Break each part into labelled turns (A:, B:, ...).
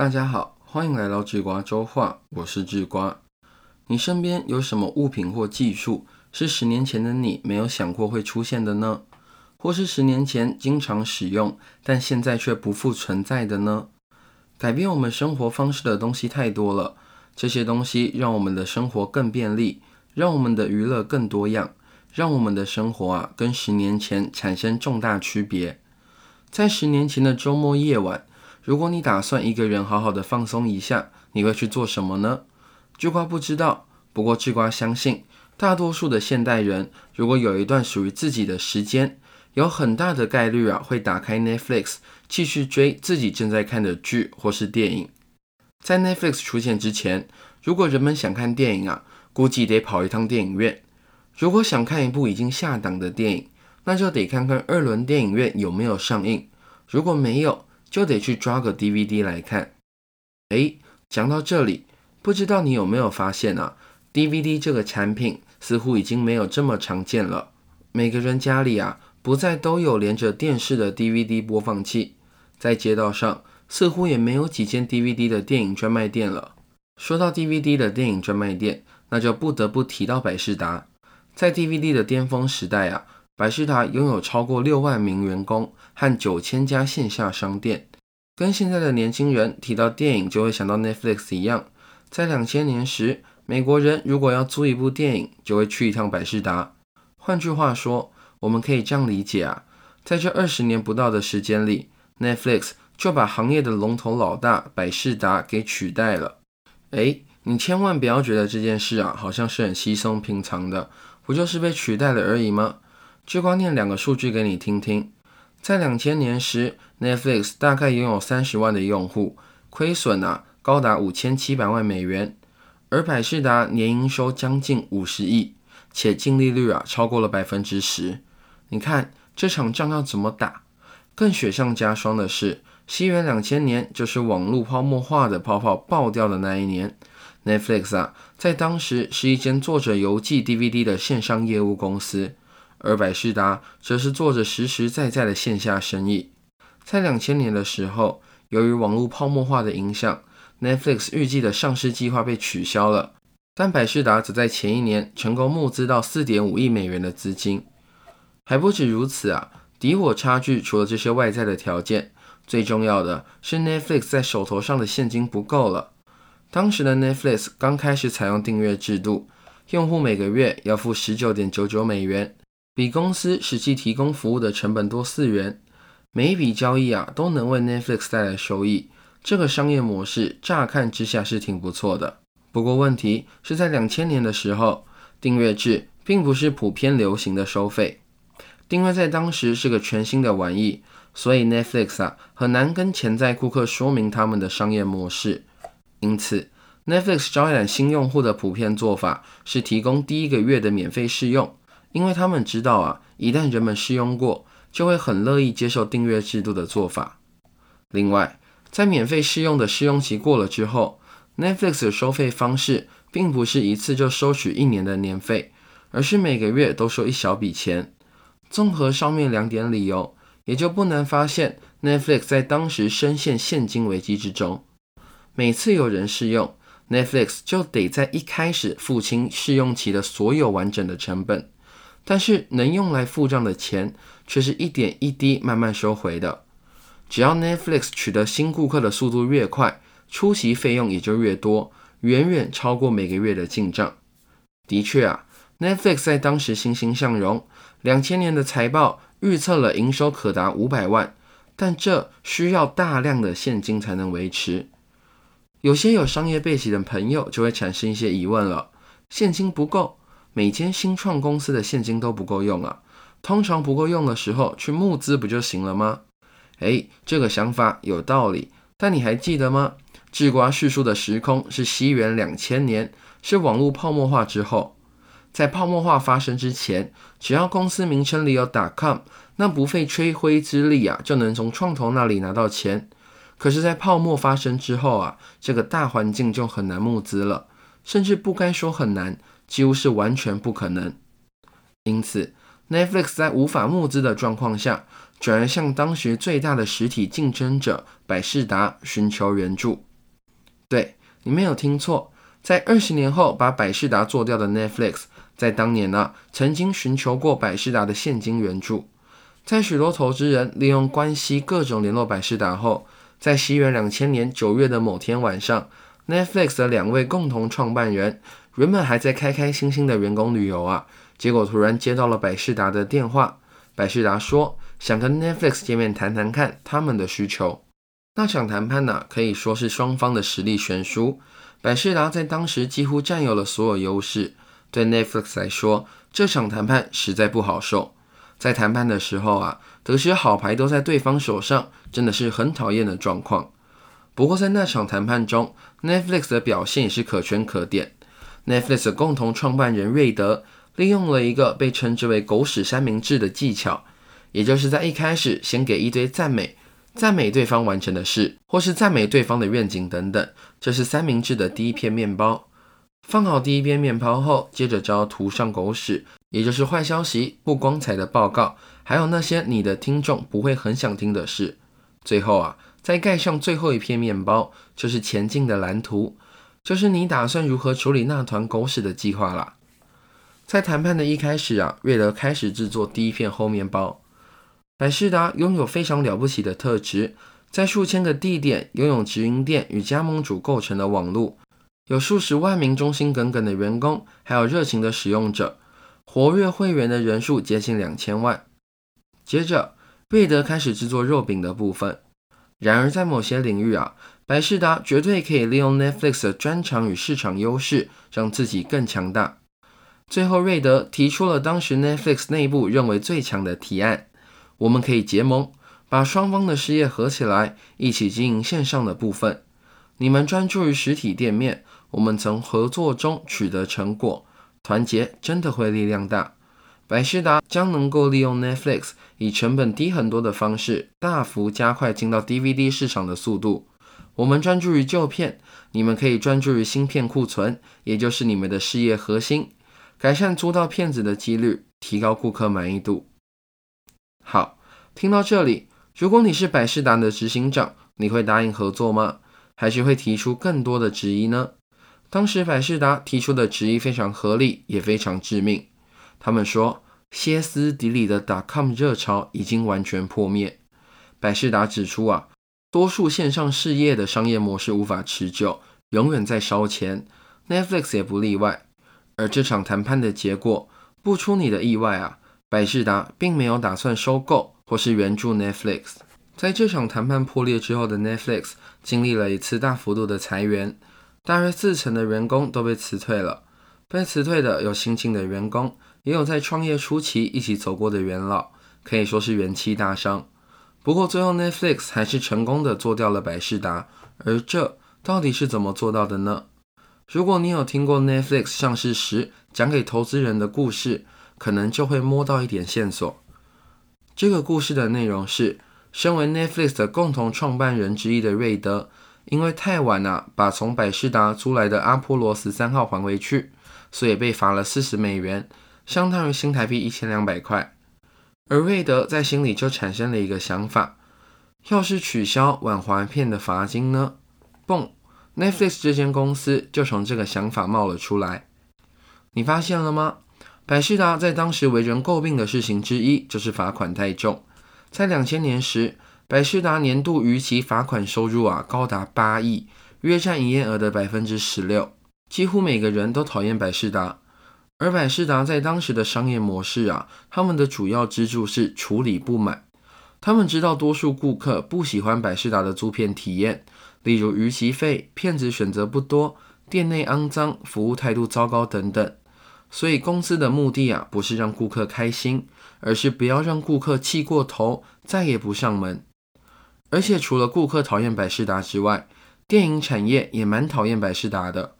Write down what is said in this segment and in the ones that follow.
A: 大家好，欢迎来到智瓜周话，我是智瓜。你身边有什么物品或技术是十年前的你没有想过会出现的呢？或是十年前经常使用，但现在却不复存在的呢？改变我们生活方式的东西太多了，这些东西让我们的生活更便利，让我们的娱乐更多样，让我们的生活啊跟十年前产生重大区别。在十年前的周末夜晚。如果你打算一个人好好的放松一下，你会去做什么呢？智瓜不知道，不过智瓜相信，大多数的现代人，如果有一段属于自己的时间，有很大的概率啊，会打开 Netflix 继续追自己正在看的剧或是电影。在 Netflix 出现之前，如果人们想看电影啊，估计得跑一趟电影院。如果想看一部已经下档的电影，那就得看看二轮电影院有没有上映。如果没有，就得去抓个 DVD 来看。诶，讲到这里，不知道你有没有发现啊？DVD 这个产品似乎已经没有这么常见了。每个人家里啊，不再都有连着电视的 DVD 播放器。在街道上，似乎也没有几间 DVD 的电影专卖店了。说到 DVD 的电影专卖店，那就不得不提到百事达。在 DVD 的巅峰时代啊。百事达拥有超过六万名员工和九千家线下商店，跟现在的年轻人提到电影就会想到 Netflix 一样。在两千年时，美国人如果要租一部电影，就会去一趟百事达。换句话说，我们可以这样理解啊，在这二十年不到的时间里，Netflix 就把行业的龙头老大百事达给取代了。诶，你千万不要觉得这件事啊，好像是很稀松平常的，不就是被取代了而已吗？就光念两个数据给你听听，在两千年时，Netflix 大概拥有三十万的用户，亏损啊高达五千七百万美元，而百事达年营收将近五十亿，且净利率啊超过了百分之十。你看这场仗要怎么打？更雪上加霜的是，西元两千年就是网络泡沫化的泡泡爆掉的那一年，Netflix 啊在当时是一间做着邮寄 DVD 的线上业务公司。而百事达则是做着实实在在的线下生意。在两千年的时候，由于网络泡沫化的影响，Netflix 预计的上市计划被取消了。但百事达则在前一年成功募资到四点五亿美元的资金。还不止如此啊，敌我差距除了这些外在的条件，最重要的是 Netflix 在手头上的现金不够了。当时的 Netflix 刚开始采用订阅制度，用户每个月要付十九点九九美元。比公司实际提供服务的成本多四元，每一笔交易啊都能为 Netflix 带来收益。这个商业模式乍看之下是挺不错的。不过问题是在两千年的时候，订阅制并不是普遍流行的收费。订阅在当时是个全新的玩意，所以 Netflix 啊很难跟潜在顾客说明他们的商业模式。因此，Netflix 招揽新用户的普遍做法是提供第一个月的免费试用。因为他们知道啊，一旦人们试用过，就会很乐意接受订阅制度的做法。另外，在免费试用的试用期过了之后，Netflix 的收费方式并不是一次就收取一年的年费，而是每个月都收一小笔钱。综合上面两点理由，也就不难发现，Netflix 在当时深陷现金危机之中。每次有人试用，Netflix 就得在一开始付清试用期的所有完整的成本。但是能用来付账的钱，却是一点一滴慢慢收回的。只要 Netflix 取得新顾客的速度越快，出席费用也就越多，远远超过每个月的进账。的确啊，Netflix 在当时欣欣向荣，两千年的财报预测了营收可达五百万，但这需要大量的现金才能维持。有些有商业背景的朋友就会产生一些疑问了：现金不够。每间新创公司的现金都不够用啊，通常不够用的时候去募资不就行了吗？诶，这个想法有道理，但你还记得吗？智瓜叙述的时空是西元两千年，是网络泡沫化之后。在泡沫化发生之前，只要公司名称里有 .com，那不费吹灰之力啊，就能从创投那里拿到钱。可是，在泡沫发生之后啊，这个大环境就很难募资了，甚至不该说很难。几乎是完全不可能。因此，Netflix 在无法募资的状况下，转而向当时最大的实体竞争者百事达寻求援助。对，你没有听错，在二十年后把百事达做掉的 Netflix，在当年呢，曾经寻求过百事达的现金援助。在许多投资人利用关系各种联络百事达后，在西元两千年九月的某天晚上，Netflix 的两位共同创办人原本还在开开心心的员工旅游啊，结果突然接到了百事达的电话。百事达说想跟 Netflix 见面谈谈看他们的需求。那场谈判呢，可以说是双方的实力悬殊。百事达在当时几乎占有了所有优势，对 Netflix 来说，这场谈判实在不好受。在谈判的时候啊，得知好牌都在对方手上，真的是很讨厌的状况。不过在那场谈判中，Netflix 的表现也是可圈可点。Netflix 的共同创办人瑞德利用了一个被称之为“狗屎三明治”的技巧，也就是在一开始先给一堆赞美，赞美对方完成的事，或是赞美对方的愿景等等。这是三明治的第一片面包。放好第一片面包后，接着就要涂上狗屎。也就是坏消息、不光彩的报告，还有那些你的听众不会很想听的事。最后啊，再盖上最后一片面包，就是前进的蓝图，就是你打算如何处理那团狗屎的计划啦。在谈判的一开始啊，瑞德开始制作第一片厚面包。百事达拥有非常了不起的特质，在数千个地点拥有直营店与加盟主构成的网络，有数十万名忠心耿耿的员工，还有热情的使用者。活跃会员的人数接近两千万。接着，瑞德开始制作肉饼的部分。然而，在某些领域啊，百事达绝对可以利用 Netflix 的专长与市场优势，让自己更强大。最后，瑞德提出了当时 Netflix 内部认为最强的提案：我们可以结盟，把双方的事业合起来，一起经营线上的部分。你们专注于实体店面，我们从合作中取得成果。团结真的会力量大，百事达将能够利用 Netflix 以成本低很多的方式，大幅加快进到 DVD 市场的速度。我们专注于旧片，你们可以专注于新片库存，也就是你们的事业核心，改善租到片子的几率，提高顾客满意度。好，听到这里，如果你是百事达的执行长，你会答应合作吗？还是会提出更多的质疑呢？当时百事达提出的质疑非常合理，也非常致命。他们说，歇斯底里的打 .com 热潮已经完全破灭。百事达指出啊，多数线上事业的商业模式无法持久，永远在烧钱，Netflix 也不例外。而这场谈判的结果，不出你的意外啊，百事达并没有打算收购或是援助 Netflix。在这场谈判破裂之后的 Netflix，经历了一次大幅度的裁员。大约四成的员工都被辞退了。被辞退的有新进的员工，也有在创业初期一起走过的元老，可以说是元气大伤。不过最后 Netflix 还是成功的做掉了百事达。而这到底是怎么做到的呢？如果你有听过 Netflix 上市时讲给投资人的故事，可能就会摸到一点线索。这个故事的内容是，身为 Netflix 的共同创办人之一的瑞德。因为太晚了，把从百事达租来的阿波罗十三号还回去，所以被罚了四十美元，相当于新台币一千两百块。而瑞德在心里就产生了一个想法：要是取消晚还片的罚金呢？嘣，Netflix 这间公司就从这个想法冒了出来。你发现了吗？百事达在当时为人诟病的事情之一就是罚款太重。在两千年时。百事达年度逾期罚款收入啊，高达八亿，约占营业额的百分之十六。几乎每个人都讨厌百事达，而百事达在当时的商业模式啊，他们的主要支柱是处理不满。他们知道多数顾客不喜欢百事达的租片体验，例如逾期费、片子选择不多、店内肮脏、服务态度糟糕等等。所以公司的目的啊，不是让顾客开心，而是不要让顾客气过头，再也不上门。而且除了顾客讨厌百事达之外，电影产业也蛮讨厌百事达的。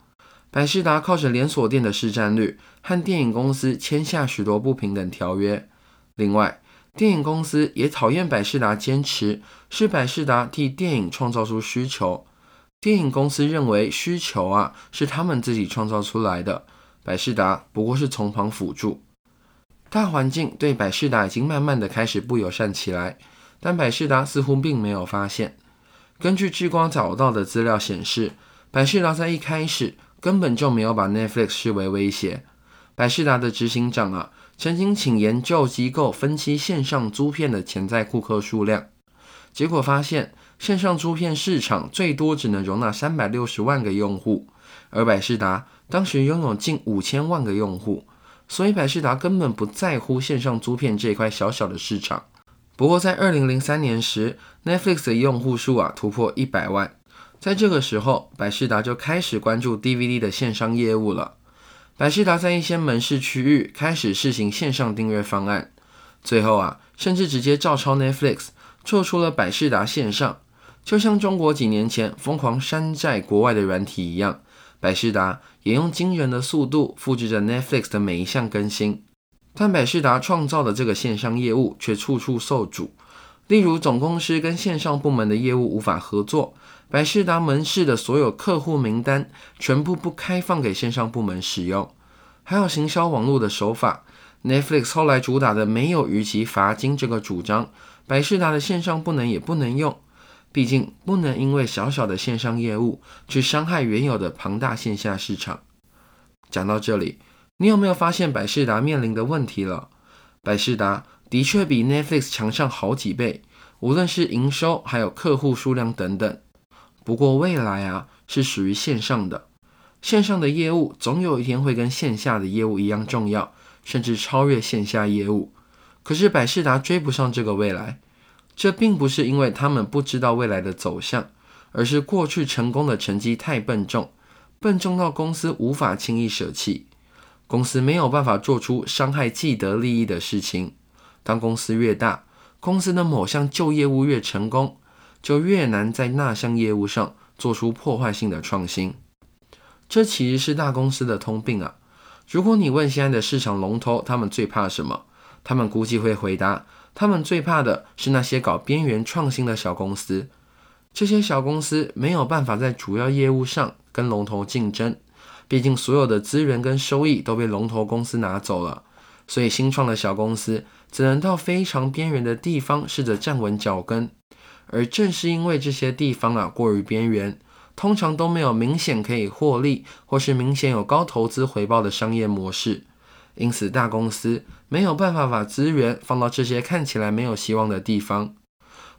A: 百事达靠着连锁店的市占率，和电影公司签下许多不平等条约。另外，电影公司也讨厌百事达坚持是百事达替电影创造出需求。电影公司认为需求啊是他们自己创造出来的，百事达不过是从旁辅助。大环境对百事达已经慢慢的开始不友善起来。但百事达似乎并没有发现。根据聚光找到的资料显示，百事达在一开始根本就没有把 Netflix 视为威胁。百事达的执行长啊，曾经请研究机构分析线上租片的潜在顾客数量，结果发现线上租片市场最多只能容纳三百六十万个用户，而百事达当时拥有近五千万个用户，所以百事达根本不在乎线上租片这块小小的市场。不过在二零零三年时，Netflix 的用户数啊突破一百万。在这个时候，百事达就开始关注 DVD 的线上业务了。百事达在一些门市区域开始试行线上订阅方案，最后啊，甚至直接照抄 Netflix，做出了百事达线上。就像中国几年前疯狂山寨国外的软体一样，百事达也用惊人的速度复制着 Netflix 的每一项更新。但百事达创造的这个线上业务却处处受阻，例如总公司跟线上部门的业务无法合作。百事达门市的所有客户名单全部不开放给线上部门使用，还有行销网络的手法。Netflix 后来主打的没有逾期罚金这个主张，百事达的线上不能也不能用，毕竟不能因为小小的线上业务去伤害原有的庞大线下市场。讲到这里，你有没有发现百事达面临的问题了？百事达的确比 Netflix 强上好几倍，无论是营收还有客户数量等等。不过未来啊是属于线上的，线上的业务总有一天会跟线下的业务一样重要，甚至超越线下业务。可是百事达追不上这个未来，这并不是因为他们不知道未来的走向，而是过去成功的成绩太笨重，笨重到公司无法轻易舍弃，公司没有办法做出伤害既得利益的事情。当公司越大，公司的某项旧业务越成功。就越难在那项业务上做出破坏性的创新，这其实是大公司的通病啊！如果你问现在的市场龙头，他们最怕什么？他们估计会回答，他们最怕的是那些搞边缘创新的小公司。这些小公司没有办法在主要业务上跟龙头竞争，毕竟所有的资源跟收益都被龙头公司拿走了，所以新创的小公司只能到非常边缘的地方试着站稳脚跟。而正是因为这些地方啊过于边缘，通常都没有明显可以获利或是明显有高投资回报的商业模式，因此大公司没有办法把资源放到这些看起来没有希望的地方。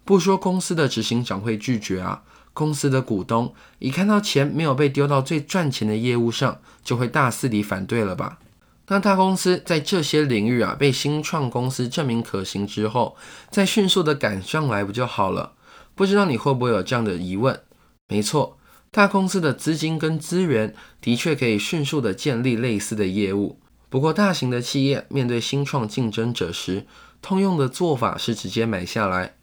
A: 不说公司的执行长会拒绝啊，公司的股东一看到钱没有被丢到最赚钱的业务上，就会大肆地反对了吧？那大公司在这些领域啊被新创公司证明可行之后，再迅速的赶上来不就好了？不知道你会不会有这样的疑问？没错，大公司的资金跟资源的确可以迅速的建立类似的业务。不过，大型的企业面对新创竞争者时，通用的做法是直接买下来，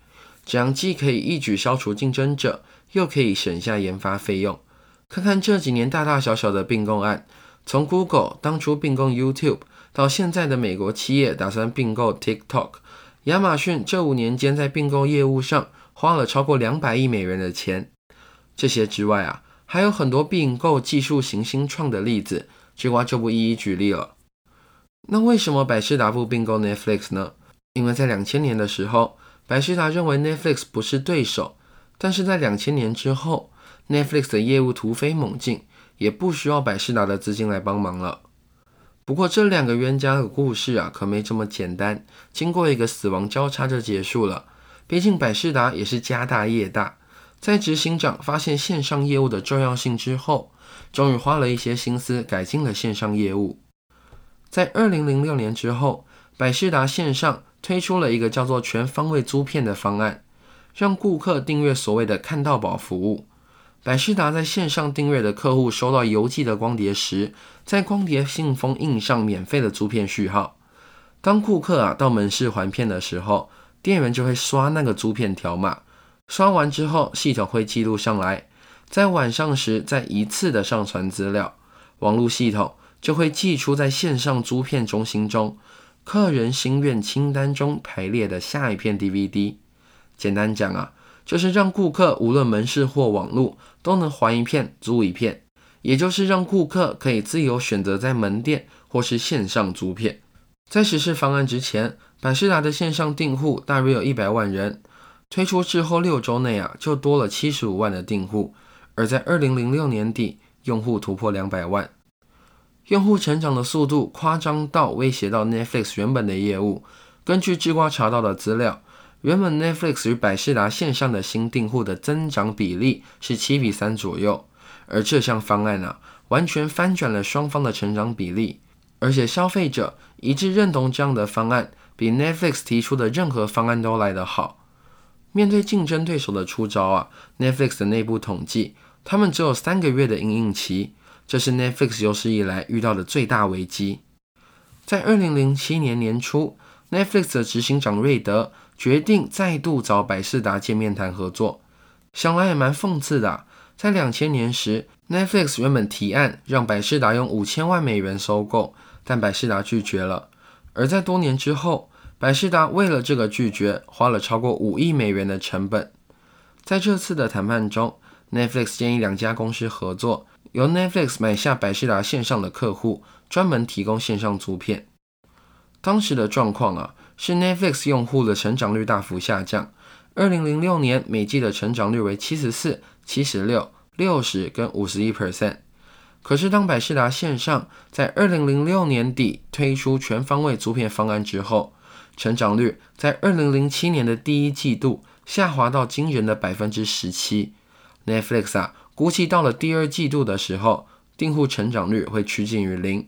A: 这样既可以一举消除竞争者，又可以省下研发费用。看看这几年大大小小的并购案，从 Google 当初并购 YouTube，到现在的美国企业打算并购 TikTok，亚马逊这五年间在并购业务上。花了超过两百亿美元的钱。这些之外啊，还有很多并购技术型新创的例子，这瓜就不一一举例了。那为什么百事达不并购 Netflix 呢？因为在两千年的时候，百事达认为 Netflix 不是对手，但是在两千年之后，Netflix 的业务突飞猛进，也不需要百事达的资金来帮忙了。不过这两个冤家的故事啊，可没这么简单，经过一个死亡交叉就结束了。毕竟百事达也是家大业大，在执行长发现线上业务的重要性之后，终于花了一些心思改进了线上业务。在二零零六年之后，百事达线上推出了一个叫做全方位租片的方案，让顾客订阅所谓的看到宝服务。百事达在线上订阅的客户收到邮寄的光碟时，在光碟信封印上免费的租片序号。当顾客啊到门市还片的时候，店员就会刷那个租片条码，刷完之后，系统会记录上来，在晚上时再一次的上传资料，网络系统就会寄出在线上租片中心中客人心愿清单中排列的下一片 DVD。简单讲啊，就是让顾客无论门市或网络都能还一片租一片，也就是让顾客可以自由选择在门店或是线上租片。在实施方案之前。百事达的线上订户大约有一百万人，推出之后六周内啊，就多了七十五万的订户，而在二零零六年底，用户突破两百万。用户成长的速度夸张到威胁到 Netflix 原本的业务。根据智瓜查到的资料，原本 Netflix 与百事达线上的新订户的增长比例是七比三左右，而这项方案啊，完全翻转了双方的成长比例，而且消费者一致认同这样的方案比 Netflix 提出的任何方案都来得好。面对竞争对手的出招啊，Netflix 的内部统计，他们只有三个月的营运期。这是 Netflix 有史以来遇到的最大危机。在二零零七年年初，Netflix 的执行长瑞德决定再度找百事达见面谈合作。想来也蛮讽刺的，在两千年时，Netflix 原本提案让百事达用五千万美元收购，但百事达拒绝了。而在多年之后，百事达为了这个拒绝，花了超过五亿美元的成本。在这次的谈判中，Netflix 建议两家公司合作。由 Netflix 买下百事达线上的客户，专门提供线上租片。当时的状况啊，是 Netflix 用户的成长率大幅下降。二零零六年每季的成长率为七十四、七十六、六十跟五十一 percent。可是当百事达线上在二零零六年底推出全方位租片方案之后，成长率在二零零七年的第一季度下滑到惊人的百分之十七。Netflix 啊。估计到了第二季度的时候，订户成长率会趋近于零。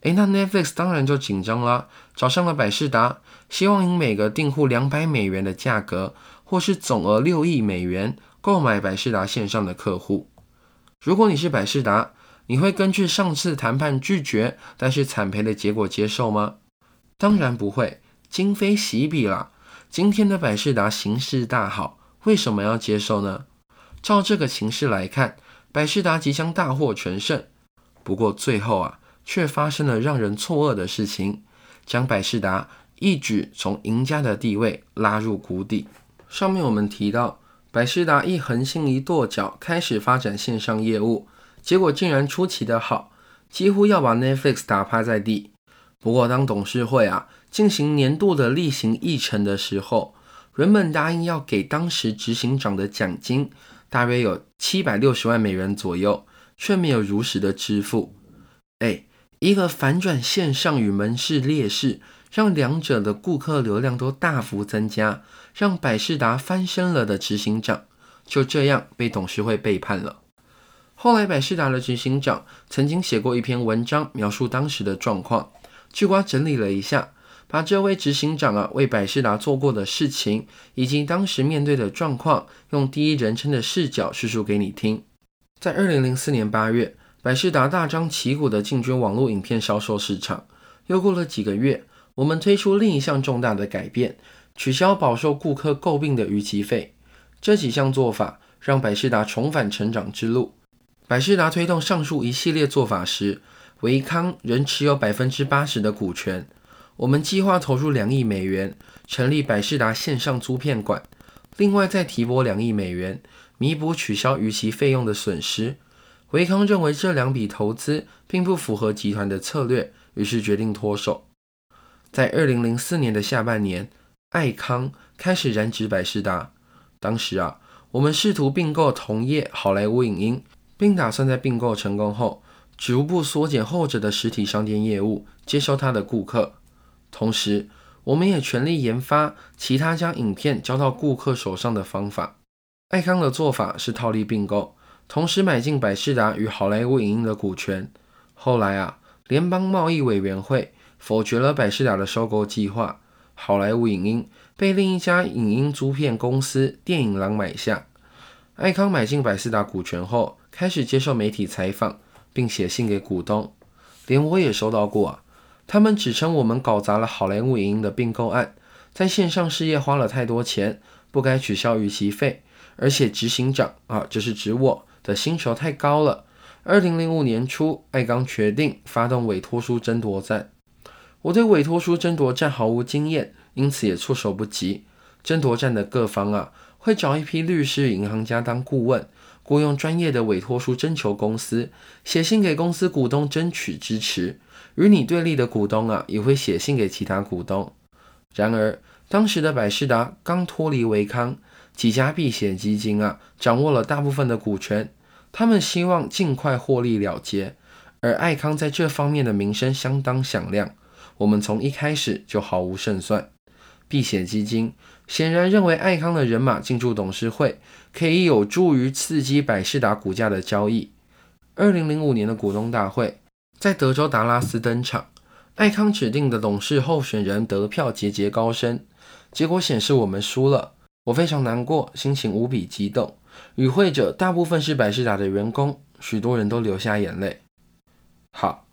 A: 诶，那 Netflix 当然就紧张啦，找上了百事达，希望以每个订户两百美元的价格，或是总额六亿美元购买百事达线上的客户。如果你是百事达，你会根据上次谈判拒绝但是惨赔的结果接受吗？当然不会，今非昔比啦。今天的百事达形势大好，为什么要接受呢？照这个形势来看，百事达即将大获全胜。不过最后啊，却发生了让人错愕的事情，将百事达一举从赢家的地位拉入谷底。上面我们提到，百事达一横心一跺脚，开始发展线上业务，结果竟然出奇的好，几乎要把 Netflix 打趴在地。不过当董事会啊进行年度的例行议程的时候，原本答应要给当时执行长的奖金。大约有七百六十万美元左右，却没有如实的支付。哎，一个反转线上与门市劣势，让两者的顾客流量都大幅增加，让百事达翻身了的执行长，就这样被董事会背叛了。后来，百事达的执行长曾经写过一篇文章，描述当时的状况。巨瓜整理了一下。把这位执行长啊为百事达做过的事情，以及当时面对的状况，用第一人称的视角叙述给你听。在二零零四年八月，百事达大张旗鼓地进军网络影片销售市场。又过了几个月，我们推出另一项重大的改变，取消饱受顾客诟病的逾期费。这几项做法让百事达重返成长之路。百事达推动上述一系列做法时，维康仍持有百分之八十的股权。我们计划投入两亿美元成立百事达线上租片馆，另外再提拨两亿美元弥补取消逾期费用的损失。维康认为这两笔投资并不符合集团的策略，于是决定脱手。在二零零四年的下半年，爱康开始染指百事达。当时啊，我们试图并购同业好莱坞影音，并打算在并购成功后逐步缩减后者的实体商店业务，接收他的顾客。同时，我们也全力研发其他将影片交到顾客手上的方法。爱康的做法是套利并购，同时买进百事达与好莱坞影音的股权。后来啊，联邦贸易委员会否决了百事达的收购计划，好莱坞影音被另一家影音租片公司电影廊买下。爱康买进百事达股权后，开始接受媒体采访，并写信给股东，连我也收到过啊。他们指称我们搞砸了好莱坞影音的并购案，在线上事业花了太多钱，不该取消逾期费，而且执行长啊，就是指我的薪酬太高了。二零零五年初，爱刚决定发动委托书争夺战。我对委托书争夺战毫无经验，因此也措手不及。争夺战的各方啊，会找一批律师、银行家当顾问，雇佣专业的委托书征求公司，写信给公司股东争取支持。与你对立的股东啊，也会写信给其他股东。然而，当时的百事达刚脱离维康，几家避险基金啊，掌握了大部分的股权。他们希望尽快获利了结，而爱康在这方面的名声相当响亮。我们从一开始就毫无胜算。避险基金显然认为爱康的人马进驻董事会可以有助于刺激百事达股价的交易。二零零五年的股东大会在德州达拉斯登场，爱康指定的董事候选人得票节节高升，结果显示我们输了。我非常难过，心情无比激动。与会者大部分是百事达的员工，许多人都流下眼泪。好，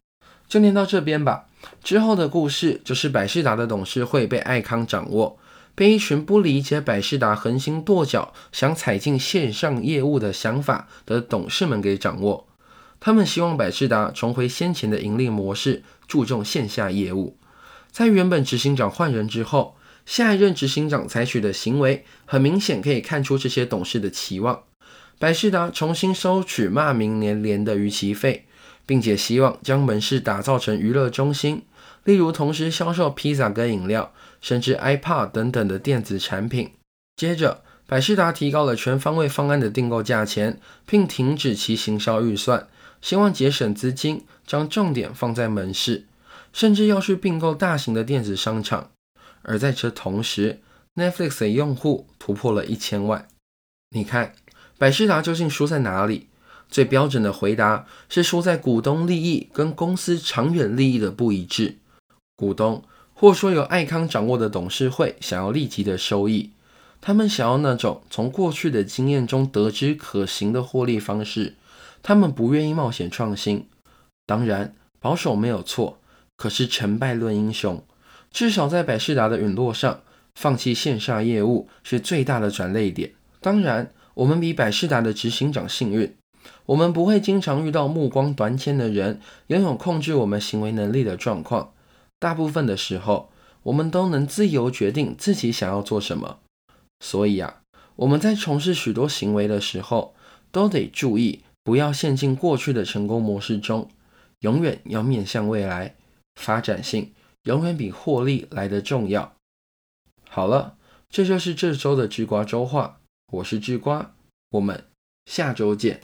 A: 就念到这边吧。之后的故事就是百事达的董事会被爱康掌握，被一群不理解百事达横行跺脚、想踩进线上业务的想法的董事们给掌握。他们希望百事达重回先前的盈利模式，注重线下业务。在原本执行长换人之后，下一任执行长采取的行为，很明显可以看出这些董事的期望。百事达重新收取骂名连连的逾期费，并且希望将门市打造成娱乐中心，例如同时销售披萨跟饮料，甚至 iPad 等等的电子产品。接着，百事达提高了全方位方案的订购价钱，并停止其行销预算，希望节省资金，将重点放在门市，甚至要去并购大型的电子商场。而在这同时，Netflix 的用户突破了一千万。你看，百事达究竟输在哪里？最标准的回答是输在股东利益跟公司长远利益的不一致。股东或说由爱康掌握的董事会想要立即的收益，他们想要那种从过去的经验中得知可行的获利方式，他们不愿意冒险创新。当然，保守没有错，可是成败论英雄。至少在百事达的陨落上，放弃线下业务是最大的转捩点。当然，我们比百事达的执行长幸运，我们不会经常遇到目光短浅的人，拥有控制我们行为能力的状况。大部分的时候，我们都能自由决定自己想要做什么。所以啊，我们在从事许多行为的时候，都得注意不要陷进过去的成功模式中，永远要面向未来，发展性。永远比获利来得重要。好了，这就是这周的智瓜周话。我是智瓜，我们下周见。